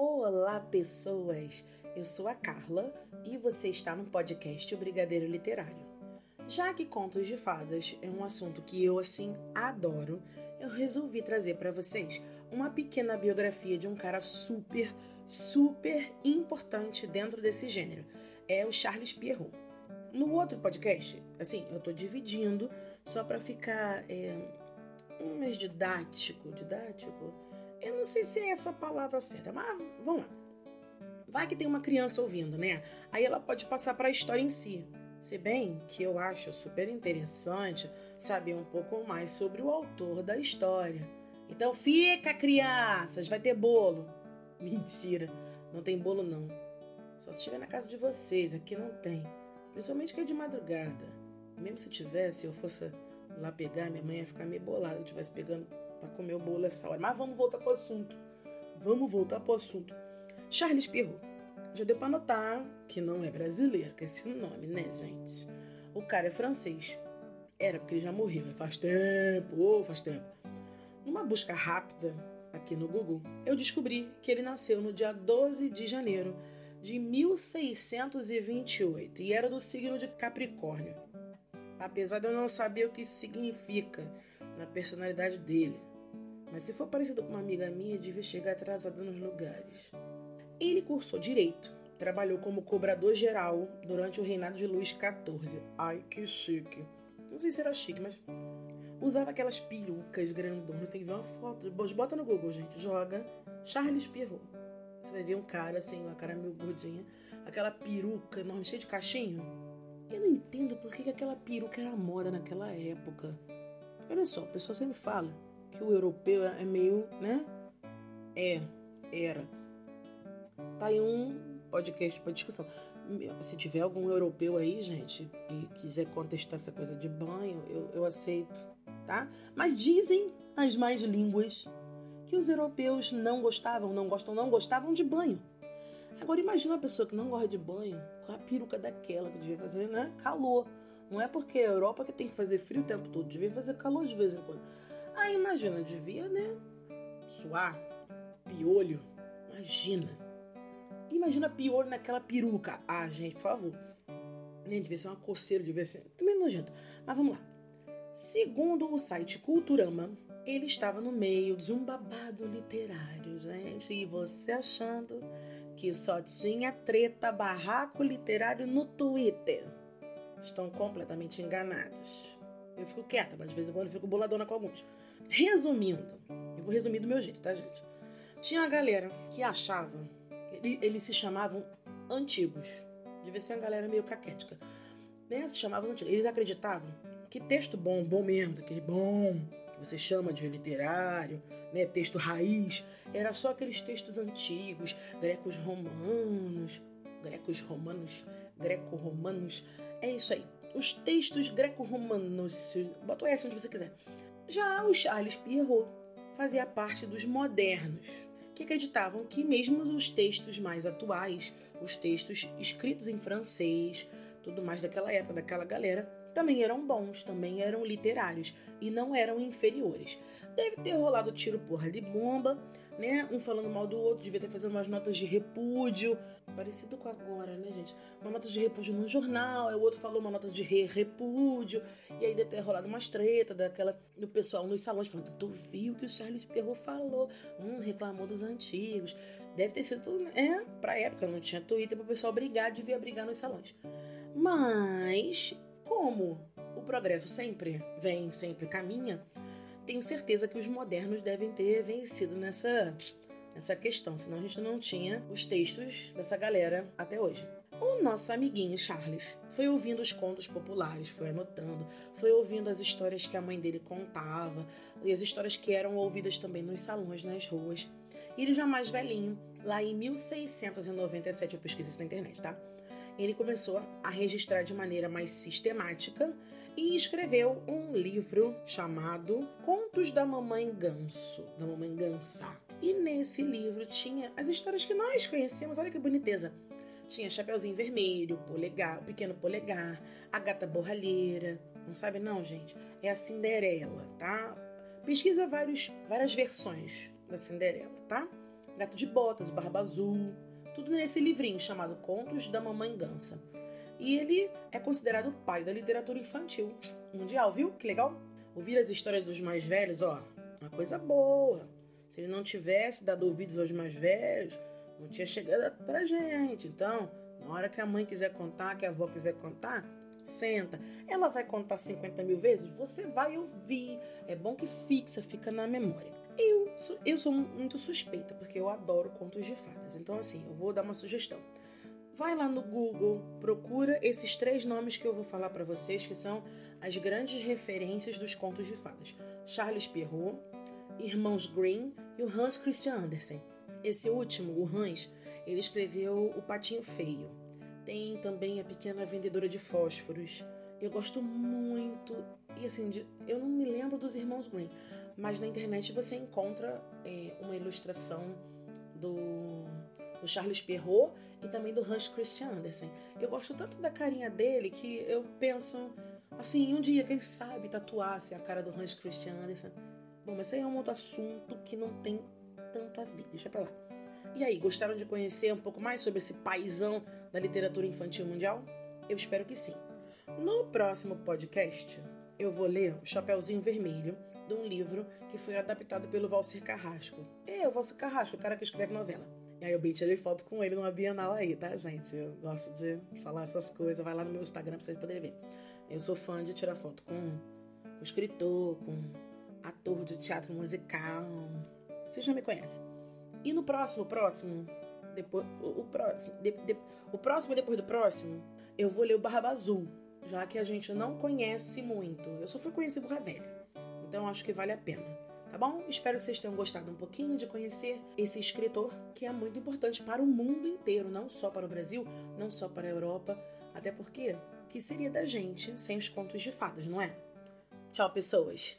Olá, pessoas! Eu sou a Carla e você está no podcast O Brigadeiro Literário. Já que contos de fadas é um assunto que eu assim adoro, eu resolvi trazer para vocês uma pequena biografia de um cara super, super importante dentro desse gênero. É o Charles Pierrot. No outro podcast, assim, eu tô dividindo só para ficar é, um mais didático, didático. Eu não sei se é essa palavra certa, mas vamos lá. Vai que tem uma criança ouvindo, né? Aí ela pode passar para a história em si. Se bem que eu acho super interessante saber um pouco mais sobre o autor da história. Então fica, crianças, vai ter bolo. Mentira, não tem bolo não. Só se estiver na casa de vocês, aqui não tem. Principalmente que é de madrugada. Mesmo se tivesse, eu fosse lá pegar, minha mãe ia ficar meio bolada eu estivesse pegando para comer o bolo essa hora. Mas vamos voltar pro assunto. Vamos voltar pro assunto. Charles Perrault. Já deu para notar que não é brasileiro com esse nome, né, gente? O cara é francês. Era porque ele já morreu, faz tempo, oh, faz tempo. Numa busca rápida aqui no Google, eu descobri que ele nasceu no dia 12 de janeiro de 1628 e era do signo de Capricórnio. Apesar de eu não saber o que isso significa na personalidade dele, mas se for parecido com uma amiga minha, devia chegar atrasada nos lugares. Ele cursou direito, trabalhou como cobrador geral durante o reinado de Luís XIV. Ai, que chique. Não sei se era chique, mas usava aquelas perucas grandonas. Tem que ver uma foto. Bota no Google, gente. Joga Charles Perrault. Você vai ver um cara assim, uma cara meio gordinha, aquela peruca enorme, cheia de cachinho. Eu não entendo por que aquela peruca era moda naquela época. Olha só, o pessoal sempre fala que o europeu é meio, né? É, era. Tá aí um podcast para discussão. Se tiver algum europeu aí, gente, e quiser contestar essa coisa de banho, eu, eu aceito, tá? Mas dizem as mais línguas que os europeus não gostavam, não gostam, não gostavam de banho. Agora imagina uma pessoa que não gosta de banho com a peruca daquela que devia fazer, né? Calor. Não é porque a Europa que tem que fazer frio o tempo todo, devia fazer calor de vez em quando. Aí imagina, devia, né? Suar, piolho. Imagina. Imagina piolho naquela peruca. Ah, gente, por favor. Nem devia ser uma coceira, devia ser. É meio nojento. Mas vamos lá. Segundo o site Culturama, ele estava no meio de um babado literário, gente. E você achando que só tinha treta barraco literário no Twitter. Estão completamente enganados. Eu fico quieta, mas de vez em quando eu fico boladona com alguns. Resumindo, eu vou resumir do meu jeito, tá, gente? Tinha uma galera que achava, eles se chamavam antigos. Devia ser uma galera meio caquética. Né? Se chamavam antigos. Eles acreditavam que texto bom, bom mesmo, daquele bom, que você chama de literário, né, texto raiz, era só aqueles textos antigos, grecos romanos, grecos romanos, greco-romanos, é isso aí os textos greco-romanos, bota o S onde você quiser. Já o Charles Pierrot fazia parte dos modernos, que acreditavam que mesmo os textos mais atuais, os textos escritos em francês, tudo mais daquela época, daquela galera, também eram bons, também eram literários e não eram inferiores. Deve ter rolado tiro porra de bomba, né? Um falando mal do outro, devia ter feito umas notas de repúdio, parecido com agora, né, gente? Uma nota de repúdio no jornal, aí o outro falou uma nota de re repúdio, e aí deve ter rolado umas treta daquela do pessoal nos salões falando: "Tu viu que o Charles Perrault falou?" Hum, reclamou dos antigos. Deve ter sido, é, pra época não tinha Twitter para o pessoal brigar, devia brigar nos salões. Mas como o progresso sempre vem, sempre caminha, tenho certeza que os modernos devem ter vencido nessa, nessa questão, senão a gente não tinha os textos dessa galera até hoje. O nosso amiguinho Charles foi ouvindo os contos populares, foi anotando, foi ouvindo as histórias que a mãe dele contava e as histórias que eram ouvidas também nos salões, nas ruas. E ele já mais velhinho, lá em 1697, eu pesquisei isso na internet, tá? Ele começou a registrar de maneira mais sistemática e escreveu um livro chamado Contos da Mamãe Ganso, da Mamãe Gansa. E nesse livro tinha as histórias que nós conhecemos, olha que boniteza. Tinha Chapeuzinho Vermelho, Polegar, o Pequeno Polegar, a Gata Borralheira. Não sabe não, gente? É a Cinderela, tá? Pesquisa vários, várias versões da Cinderela, tá? Gato de Botas, Barba Azul, tudo nesse livrinho chamado Contos da Mamãe Gansa. E ele é considerado o pai da literatura infantil mundial, viu? Que legal? Ouvir as histórias dos mais velhos, ó, uma coisa boa. Se ele não tivesse dado ouvidos aos mais velhos, não tinha chegado pra gente. Então, na hora que a mãe quiser contar, que a avó quiser contar, senta. Ela vai contar 50 mil vezes? Você vai ouvir. É bom que fixa, fica na memória. Eu, eu sou muito suspeita, porque eu adoro contos de fadas. Então, assim, eu vou dar uma sugestão. Vai lá no Google, procura esses três nomes que eu vou falar para vocês, que são as grandes referências dos contos de fadas: Charles Perrault, Irmãos Grimm e o Hans Christian Andersen. Esse último, o Hans, ele escreveu O Patinho Feio. Tem também A Pequena Vendedora de Fósforos. Eu gosto muito. E assim, de, eu não me lembro dos Irmãos Grimm, mas na internet você encontra é, uma ilustração do, do Charles Perrault e também do Hans Christian Andersen. Eu gosto tanto da carinha dele que eu penso assim, um dia, quem sabe, tatuasse a cara do Hans Christian Andersen. Bom, mas isso aí é um outro assunto que não tem tanto a ver. Deixa pra lá. E aí, gostaram de conhecer um pouco mais sobre esse paizão da literatura infantil mundial? Eu espero que sim. No próximo podcast, eu vou ler O Chapeuzinho Vermelho, de um livro que foi adaptado pelo Valcer Carrasco. É, o Valcer Carrasco, o cara que escreve novela. E aí eu bem tirei foto com ele numa Bienal aí, tá, gente? Eu gosto de falar essas coisas. Vai lá no meu Instagram pra vocês poderem ver. Eu sou fã de tirar foto com, com escritor, com ator de teatro musical. Vocês já me conhecem. E no próximo, próximo, depois, o, o próximo, de, de, o próximo depois do próximo, eu vou ler o Barba Azul, já que a gente não conhece muito. Eu só fui conhecer Burra Velha. Então acho que vale a pena. Tá bom? Espero que vocês tenham gostado um pouquinho de conhecer esse escritor que é muito importante para o mundo inteiro, não só para o Brasil, não só para a Europa, até porque que seria da gente sem os contos de fadas, não é? Tchau, pessoas!